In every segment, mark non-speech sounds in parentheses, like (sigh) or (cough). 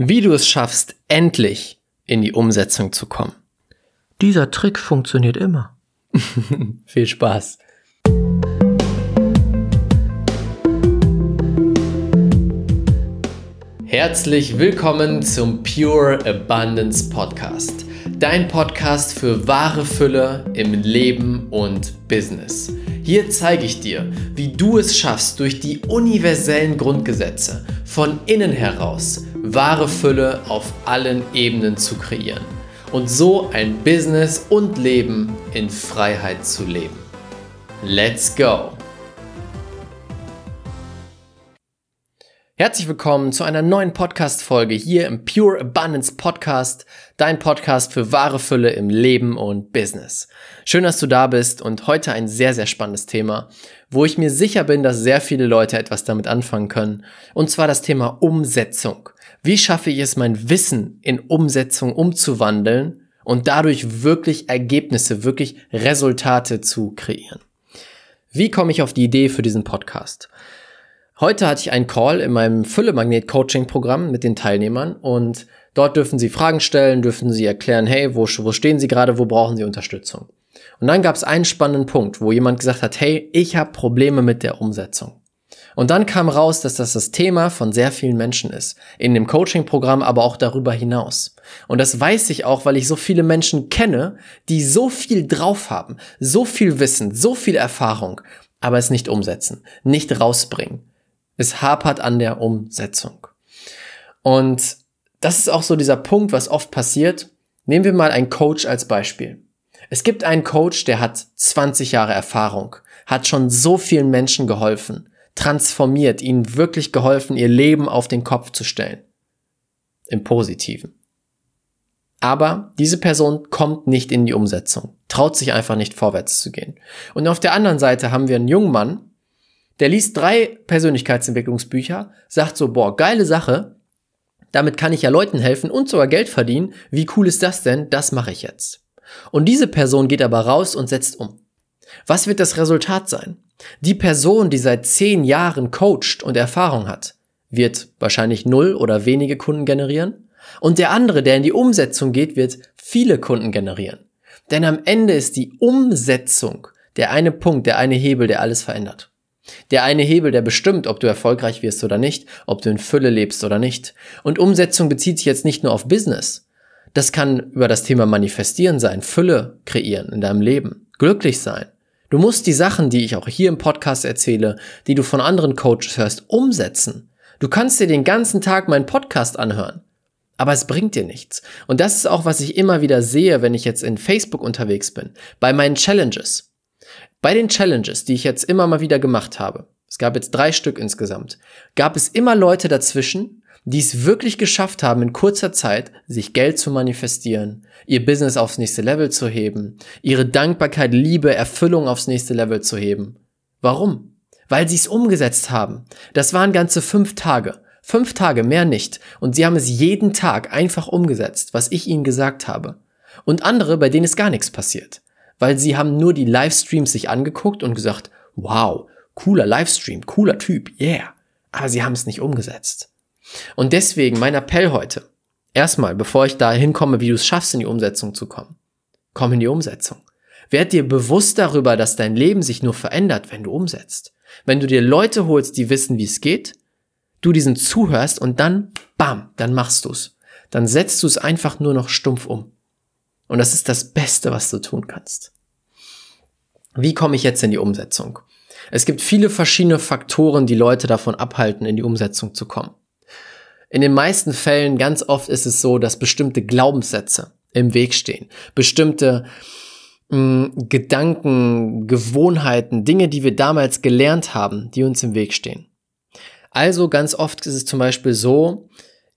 wie du es schaffst, endlich in die Umsetzung zu kommen. Dieser Trick funktioniert immer. (laughs) Viel Spaß. Herzlich willkommen zum Pure Abundance Podcast. Dein Podcast für wahre Fülle im Leben und Business. Hier zeige ich dir, wie du es schaffst, durch die universellen Grundgesetze von innen heraus wahre Fülle auf allen Ebenen zu kreieren und so ein Business und Leben in Freiheit zu leben. Let's go! Herzlich willkommen zu einer neuen Podcast-Folge hier im Pure Abundance Podcast, dein Podcast für wahre Fülle im Leben und Business. Schön, dass du da bist und heute ein sehr, sehr spannendes Thema, wo ich mir sicher bin, dass sehr viele Leute etwas damit anfangen können. Und zwar das Thema Umsetzung. Wie schaffe ich es, mein Wissen in Umsetzung umzuwandeln und dadurch wirklich Ergebnisse, wirklich Resultate zu kreieren? Wie komme ich auf die Idee für diesen Podcast? Heute hatte ich einen Call in meinem Fülle-Magnet-Coaching-Programm mit den Teilnehmern und dort dürfen sie Fragen stellen, dürfen sie erklären, hey, wo, wo stehen sie gerade, wo brauchen sie Unterstützung? Und dann gab es einen spannenden Punkt, wo jemand gesagt hat, hey, ich habe Probleme mit der Umsetzung. Und dann kam raus, dass das das Thema von sehr vielen Menschen ist. In dem Coaching-Programm, aber auch darüber hinaus. Und das weiß ich auch, weil ich so viele Menschen kenne, die so viel drauf haben, so viel Wissen, so viel Erfahrung, aber es nicht umsetzen, nicht rausbringen. Es hapert an der Umsetzung. Und das ist auch so dieser Punkt, was oft passiert. Nehmen wir mal einen Coach als Beispiel. Es gibt einen Coach, der hat 20 Jahre Erfahrung, hat schon so vielen Menschen geholfen, transformiert, ihnen wirklich geholfen, ihr Leben auf den Kopf zu stellen. Im Positiven. Aber diese Person kommt nicht in die Umsetzung, traut sich einfach nicht vorwärts zu gehen. Und auf der anderen Seite haben wir einen jungen Mann, der liest drei Persönlichkeitsentwicklungsbücher, sagt so, boah, geile Sache, damit kann ich ja Leuten helfen und sogar Geld verdienen. Wie cool ist das denn? Das mache ich jetzt. Und diese Person geht aber raus und setzt um. Was wird das Resultat sein? Die Person, die seit zehn Jahren coacht und Erfahrung hat, wird wahrscheinlich null oder wenige Kunden generieren. Und der andere, der in die Umsetzung geht, wird viele Kunden generieren. Denn am Ende ist die Umsetzung der eine Punkt, der eine Hebel, der alles verändert. Der eine Hebel, der bestimmt, ob du erfolgreich wirst oder nicht, ob du in Fülle lebst oder nicht. Und Umsetzung bezieht sich jetzt nicht nur auf Business. Das kann über das Thema Manifestieren sein, Fülle kreieren in deinem Leben, glücklich sein. Du musst die Sachen, die ich auch hier im Podcast erzähle, die du von anderen Coaches hörst, umsetzen. Du kannst dir den ganzen Tag meinen Podcast anhören. Aber es bringt dir nichts. Und das ist auch, was ich immer wieder sehe, wenn ich jetzt in Facebook unterwegs bin, bei meinen Challenges. Bei den Challenges, die ich jetzt immer mal wieder gemacht habe, es gab jetzt drei Stück insgesamt, gab es immer Leute dazwischen, die es wirklich geschafft haben, in kurzer Zeit sich Geld zu manifestieren, ihr Business aufs nächste Level zu heben, ihre Dankbarkeit, Liebe, Erfüllung aufs nächste Level zu heben. Warum? Weil sie es umgesetzt haben. Das waren ganze fünf Tage. Fünf Tage, mehr nicht. Und sie haben es jeden Tag einfach umgesetzt, was ich ihnen gesagt habe. Und andere, bei denen ist gar nichts passiert weil sie haben nur die Livestreams sich angeguckt und gesagt, wow, cooler Livestream, cooler Typ, yeah. Aber sie haben es nicht umgesetzt. Und deswegen mein Appell heute. Erstmal, bevor ich da hinkomme, wie du es schaffst, in die Umsetzung zu kommen. Komm in die Umsetzung. Werd dir bewusst darüber, dass dein Leben sich nur verändert, wenn du umsetzt. Wenn du dir Leute holst, die wissen, wie es geht, du diesen zuhörst und dann, bam, dann machst du's. Dann setzt du es einfach nur noch stumpf um. Und das ist das Beste, was du tun kannst. Wie komme ich jetzt in die Umsetzung? Es gibt viele verschiedene Faktoren, die Leute davon abhalten, in die Umsetzung zu kommen. In den meisten Fällen, ganz oft ist es so, dass bestimmte Glaubenssätze im Weg stehen. Bestimmte mh, hm, Gedanken, Gewohnheiten, Dinge, die wir damals gelernt haben, die uns im Weg stehen. Also ganz oft ist es zum Beispiel so,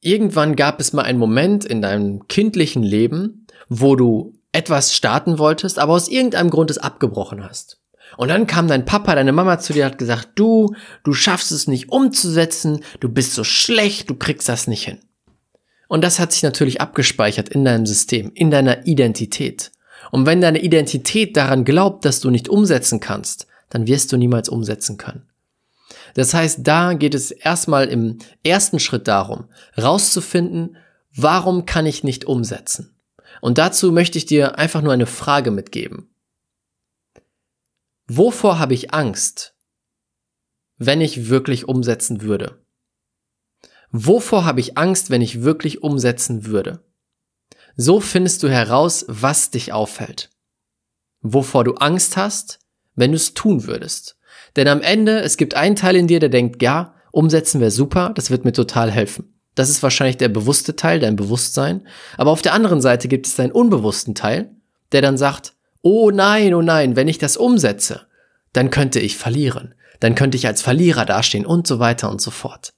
irgendwann gab es mal einen Moment in deinem kindlichen Leben, wo du etwas starten wolltest, aber aus irgendeinem Grund es abgebrochen hast. Und dann kam dein Papa, deine Mama zu dir und hat gesagt, du, du schaffst es nicht umzusetzen, du bist so schlecht, du kriegst das nicht hin. Und das hat sich natürlich abgespeichert in deinem System, in deiner Identität. Und wenn deine Identität daran glaubt, dass du nicht umsetzen kannst, dann wirst du niemals umsetzen können. Das heißt, da geht es erstmal im ersten Schritt darum, rauszufinden, warum kann ich nicht umsetzen? Und dazu möchte ich dir einfach nur eine Frage mitgeben. Wovor habe ich Angst, wenn ich wirklich umsetzen würde? Wovor habe ich Angst, wenn ich wirklich umsetzen würde? So findest du heraus, was dich auffällt. Wovor du Angst hast, wenn du es tun würdest. Denn am Ende, es gibt einen Teil in dir, der denkt, ja, umsetzen wäre super, das wird mir total helfen. Das ist wahrscheinlich der bewusste Teil, dein Bewusstsein. Aber auf der anderen Seite gibt es deinen unbewussten Teil, der dann sagt, oh nein, oh nein, wenn ich das umsetze, dann könnte ich verlieren. Dann könnte ich als Verlierer dastehen und so weiter und so fort.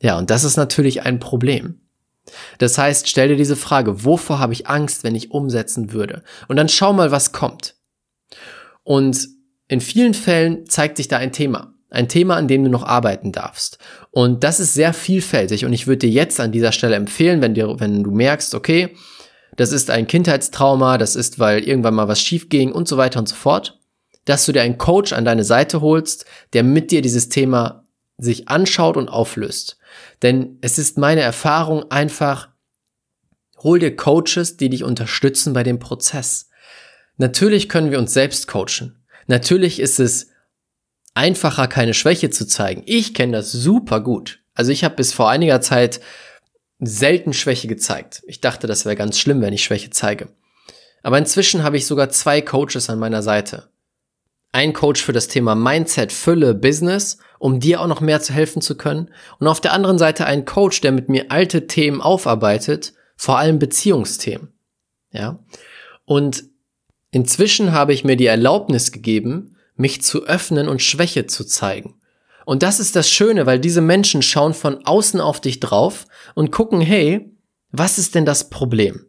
Ja, und das ist natürlich ein Problem. Das heißt, stell dir diese Frage, wovor habe ich Angst, wenn ich umsetzen würde? Und dann schau mal, was kommt. Und in vielen Fällen zeigt sich da ein Thema. Ein Thema, an dem du noch arbeiten darfst. Und das ist sehr vielfältig. Und ich würde dir jetzt an dieser Stelle empfehlen, wenn, dir, wenn du merkst, okay, das ist ein Kindheitstrauma, das ist, weil irgendwann mal was schief ging und so weiter und so fort, dass du dir einen Coach an deine Seite holst, der mit dir dieses Thema sich anschaut und auflöst. Denn es ist meine Erfahrung einfach, hol dir Coaches, die dich unterstützen bei dem Prozess. Natürlich können wir uns selbst coachen. Natürlich ist es einfacher, keine Schwäche zu zeigen. Ich kenne das super gut. Also ich habe bis vor einiger Zeit selten Schwäche gezeigt. Ich dachte, das wäre ganz schlimm, wenn ich Schwäche zeige. Aber inzwischen habe ich sogar zwei Coaches an meiner Seite. Ein Coach für das Thema Mindset, Fülle, Business, um dir auch noch mehr zu helfen zu können. Und auf der anderen Seite ein Coach, der mit mir alte Themen aufarbeitet, vor allem Beziehungsthemen. Ja. Und Inzwischen habe ich mir die Erlaubnis gegeben, mich zu öffnen und Schwäche zu zeigen. Und das ist das Schöne, weil diese Menschen schauen von außen auf dich drauf und gucken, hey, was ist denn das Problem?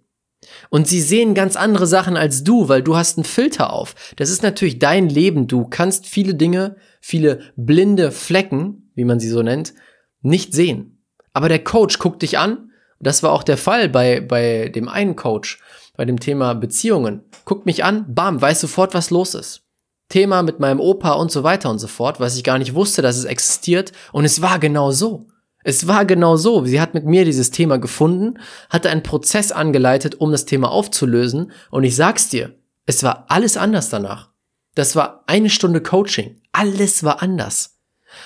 Und sie sehen ganz andere Sachen als du, weil du hast einen Filter auf. Das ist natürlich dein Leben. Du kannst viele Dinge, viele blinde Flecken, wie man sie so nennt, nicht sehen. Aber der Coach guckt dich an. Das war auch der Fall bei, bei dem einen Coach bei dem Thema Beziehungen. Guckt mich an, bam, weiß sofort, was los ist. Thema mit meinem Opa und so weiter und so fort, was ich gar nicht wusste, dass es existiert. Und es war genau so. Es war genau so. Sie hat mit mir dieses Thema gefunden, hatte einen Prozess angeleitet, um das Thema aufzulösen. Und ich sag's dir, es war alles anders danach. Das war eine Stunde Coaching. Alles war anders.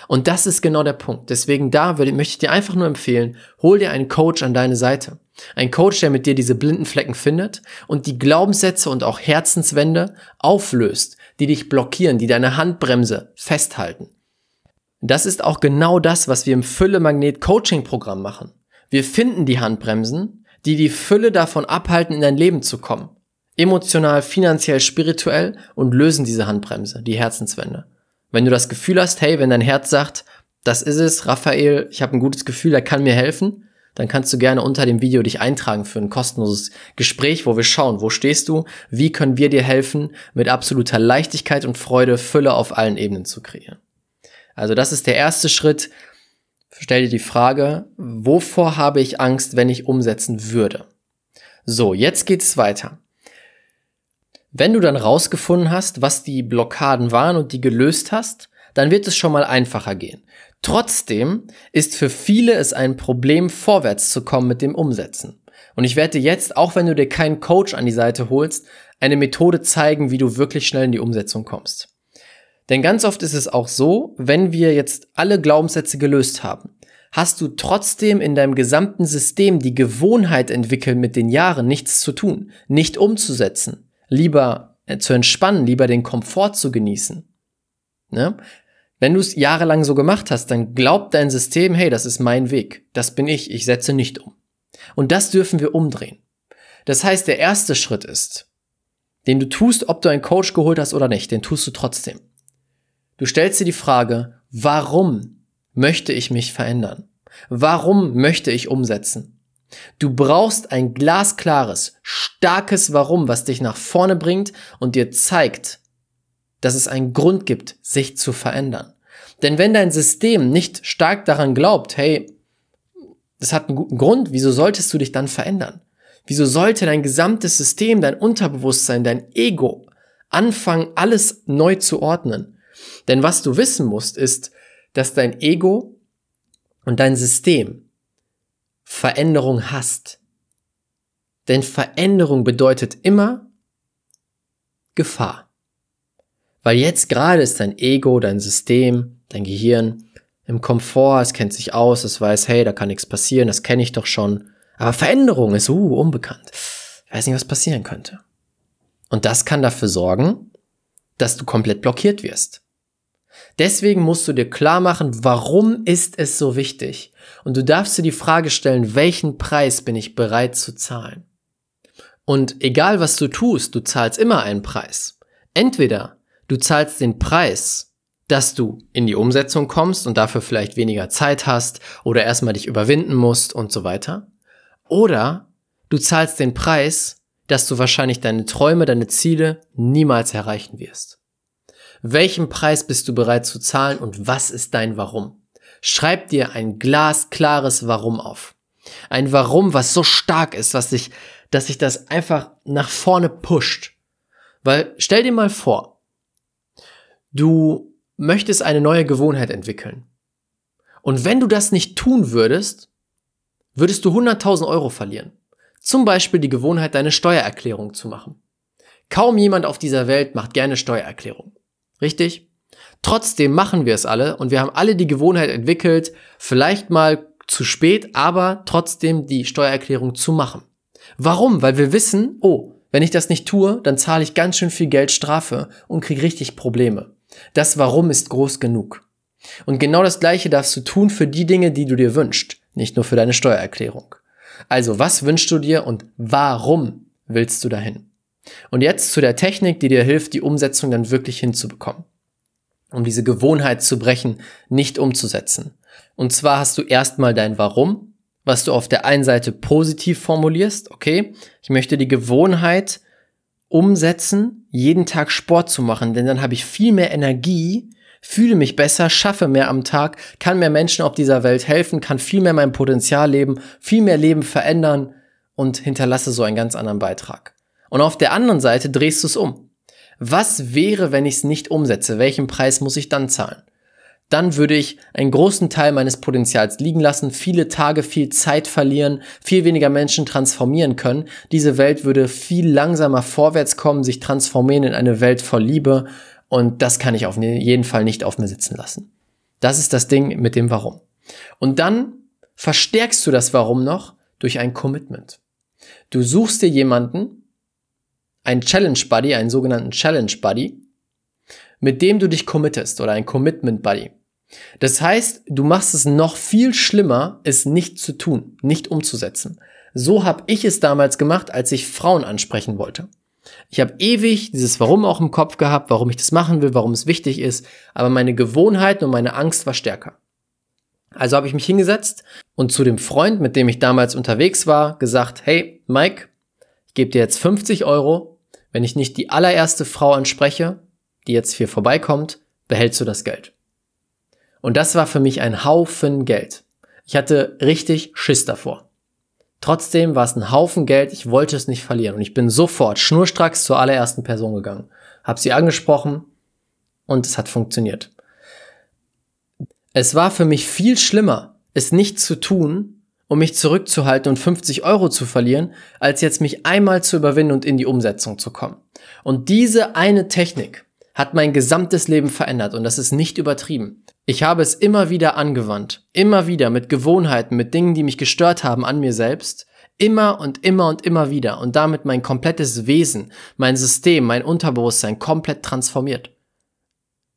Und das ist genau der Punkt. Deswegen da würde, möchte ich dir einfach nur empfehlen, hol dir einen Coach an deine Seite. Ein Coach, der mit dir diese blinden Flecken findet und die Glaubenssätze und auch Herzenswände auflöst, die dich blockieren, die deine Handbremse festhalten. Das ist auch genau das, was wir im Fülle-Magnet-Coaching-Programm machen. Wir finden die Handbremsen, die die Fülle davon abhalten, in dein Leben zu kommen. Emotional, finanziell, spirituell und lösen diese Handbremse, die Herzenswände. Wenn du das Gefühl hast, hey, wenn dein Herz sagt, das ist es, Raphael, ich habe ein gutes Gefühl, er kann mir helfen, dann kannst du gerne unter dem Video dich eintragen für ein kostenloses Gespräch, wo wir schauen, wo stehst du, wie können wir dir helfen, mit absoluter Leichtigkeit und Freude Fülle auf allen Ebenen zu kreieren. Also das ist der erste Schritt. Stell dir die Frage, wovor habe ich Angst, wenn ich umsetzen würde? So, jetzt geht's weiter. Wenn du dann rausgefunden hast, was die Blockaden waren und die gelöst hast, dann wird es schon mal einfacher gehen. Trotzdem ist für viele es ein Problem, vorwärts zu kommen mit dem Umsetzen. Und ich werde dir jetzt, auch wenn du dir keinen Coach an die Seite holst, eine Methode zeigen, wie du wirklich schnell in die Umsetzung kommst. Denn ganz oft ist es auch so, wenn wir jetzt alle Glaubenssätze gelöst haben, hast du trotzdem in deinem gesamten System die Gewohnheit entwickelt, mit den Jahren nichts zu tun, nicht umzusetzen, lieber äh, zu entspannen, lieber den Komfort zu genießen. Ne? Wenn du es jahrelang so gemacht hast, dann glaubt dein System, hey, das ist mein Weg, das bin ich, ich setze nicht um. Und das dürfen wir umdrehen. Das heißt, der erste Schritt ist, den du tust, ob du einen Coach geholt hast oder nicht, den tust du trotzdem. Du stellst dir die Frage, warum möchte ich mich verändern? Warum möchte ich umsetzen? Du brauchst ein glasklares, starkes Warum, was dich nach vorne bringt und dir zeigt, dass es einen Grund gibt, sich zu verändern. Denn wenn dein System nicht stark daran glaubt, hey, das hat einen guten Grund, wieso solltest du dich dann verändern? Wieso sollte dein gesamtes System, dein Unterbewusstsein, dein Ego anfangen, alles neu zu ordnen? Denn was du wissen musst, ist, dass dein Ego und dein System Veränderung hasst. Denn Veränderung bedeutet immer Gefahr. Weil jetzt gerade ist dein Ego, dein System, dein Gehirn im Komfort, es kennt sich aus, es weiß, hey, da kann nichts passieren, das kenne ich doch schon. Aber Veränderung ist uh, unbekannt. Ich weiß nicht, was passieren könnte. Und das kann dafür sorgen, dass du komplett blockiert wirst. Deswegen musst du dir klar machen, warum ist es so wichtig? Und du darfst dir die Frage stellen, welchen Preis bin ich bereit zu zahlen? Und egal was du tust, du zahlst immer einen Preis. Entweder du zahlst den Preis, dass du in die Umsetzung kommst und dafür vielleicht weniger Zeit hast oder erstmal dich überwinden musst und so weiter. Oder du zahlst den Preis, dass du wahrscheinlich deine Träume, deine Ziele niemals erreichen wirst. Welchen Preis bist du bereit zu zahlen und was ist dein Warum? Schreib dir ein glasklares Warum auf. Ein Warum, was so stark ist, was sich, dass sich das einfach nach vorne pusht. Weil stell dir mal vor, du möchtest eine neue Gewohnheit entwickeln. Und wenn du das nicht tun würdest, würdest du 100.000 Euro verlieren. Zum Beispiel die Gewohnheit, deine Steuererklärung zu machen. Kaum jemand auf dieser Welt macht gerne Steuererklärung. Richtig? Trotzdem machen wir es alle und wir haben alle die Gewohnheit entwickelt, vielleicht mal zu spät, aber trotzdem die Steuererklärung zu machen. Warum? Weil wir wissen, oh, wenn ich das nicht tue, dann zahle ich ganz schön viel Geld Strafe und kriege richtig Probleme. Das Warum ist groß genug. Und genau das Gleiche darfst du tun für die Dinge, die du dir wünschst, nicht nur für deine Steuererklärung. Also, was wünschst du dir und warum willst du dahin? Und jetzt zu der Technik, die dir hilft, die Umsetzung dann wirklich hinzubekommen. Um diese Gewohnheit zu brechen, nicht umzusetzen. Und zwar hast du erstmal dein Warum, was du auf der einen Seite positiv formulierst, okay? Ich möchte die Gewohnheit umsetzen, jeden Tag Sport zu machen, denn dann habe ich viel mehr Energie, fühle mich besser, schaffe mehr am Tag, kann mehr Menschen auf dieser Welt helfen, kann viel mehr mein Potenzial leben, viel mehr Leben verändern und hinterlasse so einen ganz anderen Beitrag. Und auf der anderen Seite drehst du es um. Was wäre, wenn ich es nicht umsetze? Welchen Preis muss ich dann zahlen? Dann würde ich einen großen Teil meines Potenzials liegen lassen, viele Tage, viel Zeit verlieren, viel weniger Menschen transformieren können. Diese Welt würde viel langsamer vorwärts kommen, sich transformieren in eine Welt voll Liebe und das kann ich auf jeden Fall nicht auf mir sitzen lassen. Das ist das Ding mit dem Warum. Und dann verstärkst du das Warum noch durch ein Commitment. Du suchst dir jemanden, einen Challenge Buddy, einen sogenannten Challenge Buddy, mit dem du dich committest oder ein Commitment Buddy. Das heißt, du machst es noch viel schlimmer, es nicht zu tun, nicht umzusetzen. So habe ich es damals gemacht, als ich Frauen ansprechen wollte. Ich habe ewig dieses Warum auch im Kopf gehabt, warum ich das machen will, warum es wichtig ist, aber meine Gewohnheit und meine Angst war stärker. Also habe ich mich hingesetzt und zu dem Freund, mit dem ich damals unterwegs war, gesagt, hey Mike, ich gebe dir jetzt 50 Euro, wenn ich nicht die allererste Frau anspreche, die jetzt hier vorbeikommt, behältst du das Geld. Und das war für mich ein Haufen Geld. Ich hatte richtig Schiss davor. Trotzdem war es ein Haufen Geld, ich wollte es nicht verlieren und ich bin sofort schnurstracks zur allerersten Person gegangen, habe sie angesprochen und es hat funktioniert. Es war für mich viel schlimmer, es nicht zu tun, um mich zurückzuhalten und 50 Euro zu verlieren, als jetzt mich einmal zu überwinden und in die Umsetzung zu kommen. Und diese eine Technik hat mein gesamtes Leben verändert und das ist nicht übertrieben. Ich habe es immer wieder angewandt, immer wieder mit Gewohnheiten, mit Dingen, die mich gestört haben an mir selbst, immer und immer und immer wieder und damit mein komplettes Wesen, mein System, mein Unterbewusstsein komplett transformiert.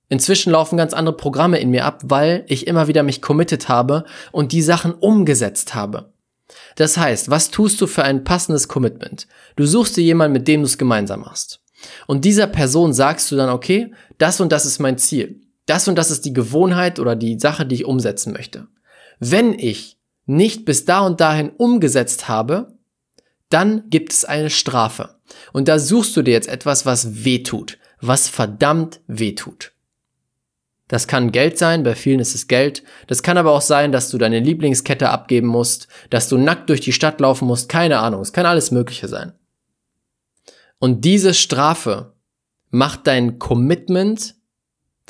Inzwischen laufen ganz andere Programme in mir ab, weil ich immer wieder mich committed habe und die Sachen umgesetzt habe. Das heißt, was tust du für ein passendes Commitment? Du suchst dir jemanden, mit dem du es gemeinsam machst. Und dieser Person sagst du dann, okay, das und das ist mein Ziel das und das ist die Gewohnheit oder die Sache, die ich umsetzen möchte. Wenn ich nicht bis da und dahin umgesetzt habe, dann gibt es eine Strafe. Und da suchst du dir jetzt etwas, was weh tut, was verdammt weh tut. Das kann Geld sein, bei vielen ist es Geld. Das kann aber auch sein, dass du deine Lieblingskette abgeben musst, dass du nackt durch die Stadt laufen musst, keine Ahnung, es kann alles Mögliche sein. Und diese Strafe macht dein Commitment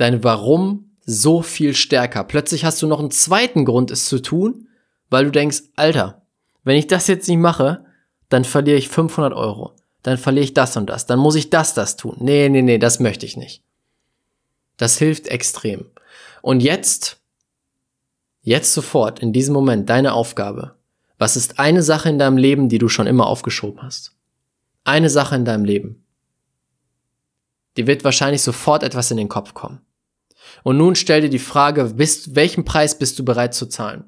dein Warum so viel stärker. Plötzlich hast du noch einen zweiten Grund, es zu tun, weil du denkst, Alter, wenn ich das jetzt nicht mache, dann verliere ich 500 Euro. Dann verliere ich das und das. Dann muss ich das, das tun. Nee, nee, nee, das möchte ich nicht. Das hilft extrem. Und jetzt, jetzt sofort, in diesem Moment, deine Aufgabe. Was ist eine Sache in deinem Leben, die du schon immer aufgeschoben hast? Eine Sache in deinem Leben. Dir wird wahrscheinlich sofort etwas in den Kopf kommen. Und nun stell dir die Frage, bist, welchen Preis bist du bereit zu zahlen?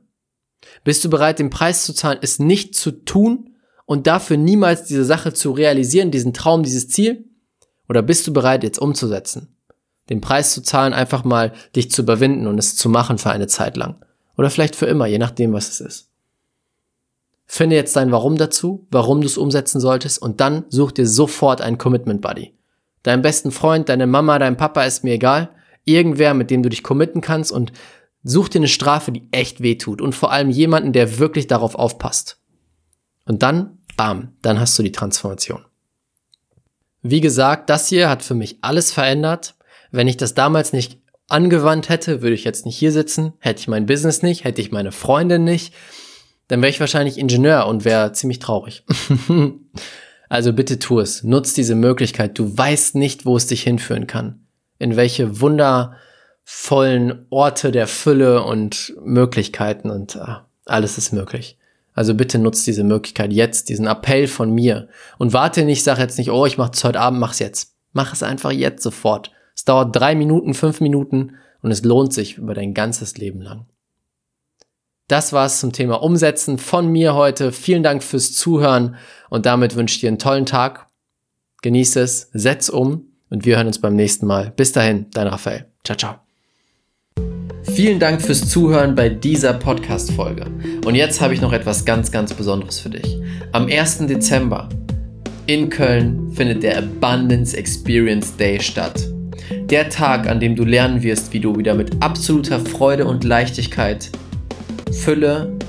Bist du bereit, den Preis zu zahlen, es nicht zu tun und dafür niemals diese Sache zu realisieren, diesen Traum, dieses Ziel? Oder bist du bereit, jetzt umzusetzen? Den Preis zu zahlen, einfach mal dich zu überwinden und es zu machen für eine Zeit lang. Oder vielleicht für immer, je nachdem, was es ist. Finde jetzt dein Warum dazu, warum du es umsetzen solltest und dann such dir sofort einen Commitment Buddy. Dein besten Freund, deine Mama, dein Papa ist mir egal. Irgendwer, mit dem du dich committen kannst und Such dir eine Strafe, die echt weh tut und vor allem jemanden, der wirklich darauf aufpasst. Und dann, bam, dann hast du die Transformation. Wie gesagt, das hier hat für mich alles verändert. Wenn ich das damals nicht angewandt hätte, würde ich jetzt nicht hier sitzen, hätte ich mein Business nicht, hätte ich meine Freundin nicht, dann wäre ich wahrscheinlich Ingenieur und wäre ziemlich traurig. (laughs) also bitte tu es, nutz diese Möglichkeit. Du weißt nicht, wo es dich hinführen kann. In welche Wunder, vollen Orte der Fülle und Möglichkeiten und äh, alles ist möglich. Also bitte nutzt diese Möglichkeit jetzt, diesen Appell von mir und warte nicht, sag jetzt nicht, oh, ich mach's heute Abend, mach's jetzt. Mach es einfach jetzt sofort. Es dauert drei Minuten, fünf Minuten und es lohnt sich über dein ganzes Leben lang. Das war's zum Thema Umsetzen von mir heute. Vielen Dank fürs Zuhören und damit wünsche ich dir einen tollen Tag. Genieße es, setz um und wir hören uns beim nächsten Mal. Bis dahin, dein Raphael. Ciao, ciao. Vielen Dank fürs Zuhören bei dieser Podcast-Folge. Und jetzt habe ich noch etwas ganz, ganz Besonderes für dich. Am 1. Dezember in Köln findet der Abundance Experience Day statt. Der Tag, an dem du lernen wirst, wie du wieder mit absoluter Freude und Leichtigkeit Fülle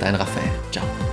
Dein Raphael. Ciao.